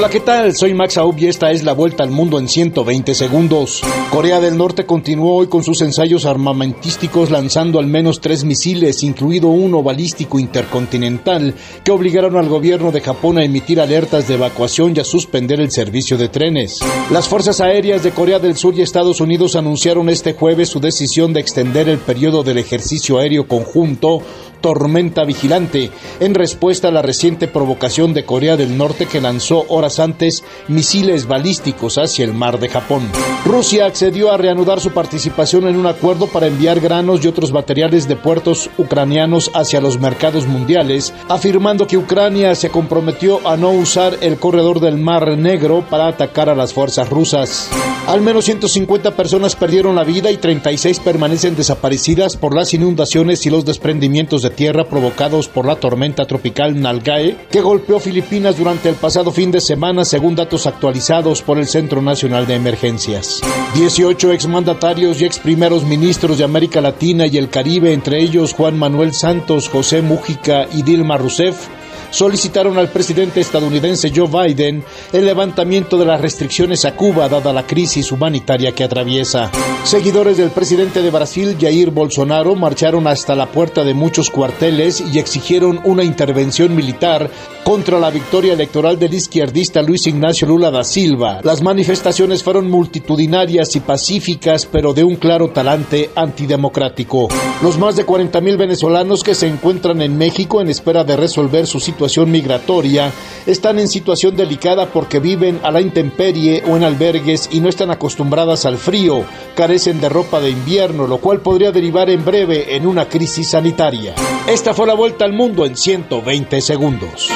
Hola, ¿qué tal? Soy Max Aub y esta es la vuelta al mundo en 120 segundos. Corea del Norte continuó hoy con sus ensayos armamentísticos lanzando al menos tres misiles, incluido uno balístico intercontinental, que obligaron al gobierno de Japón a emitir alertas de evacuación y a suspender el servicio de trenes. Las fuerzas aéreas de Corea del Sur y Estados Unidos anunciaron este jueves su decisión de extender el periodo del ejercicio aéreo conjunto tormenta vigilante, en respuesta a la reciente provocación de Corea del Norte que lanzó horas antes misiles balísticos hacia el mar de Japón. Rusia accedió a reanudar su participación en un acuerdo para enviar granos y otros materiales de puertos ucranianos hacia los mercados mundiales, afirmando que Ucrania se comprometió a no usar el corredor del Mar Negro para atacar a las fuerzas rusas. Al menos 150 personas perdieron la vida y 36 permanecen desaparecidas por las inundaciones y los desprendimientos de tierra provocados por la tormenta tropical Nalgae, que golpeó Filipinas durante el pasado fin de semana, según datos actualizados por el Centro Nacional de Emergencias. 18 exmandatarios y ex primeros ministros de América Latina y el Caribe, entre ellos Juan Manuel Santos, José Mújica y Dilma Rousseff, solicitaron al presidente estadounidense Joe Biden el levantamiento de las restricciones a Cuba dada la crisis humanitaria que atraviesa. Seguidores del presidente de Brasil, Jair Bolsonaro, marcharon hasta la puerta de muchos cuarteles y exigieron una intervención militar contra la victoria electoral del izquierdista Luis Ignacio Lula da Silva. Las manifestaciones fueron multitudinarias y pacíficas, pero de un claro talante antidemocrático. Los más de 40.000 venezolanos que se encuentran en México en espera de resolver su situación migratoria están en situación delicada porque viven a la intemperie o en albergues y no están acostumbradas al frío, de ropa de invierno, lo cual podría derivar en breve en una crisis sanitaria. Esta fue la vuelta al mundo en 120 segundos.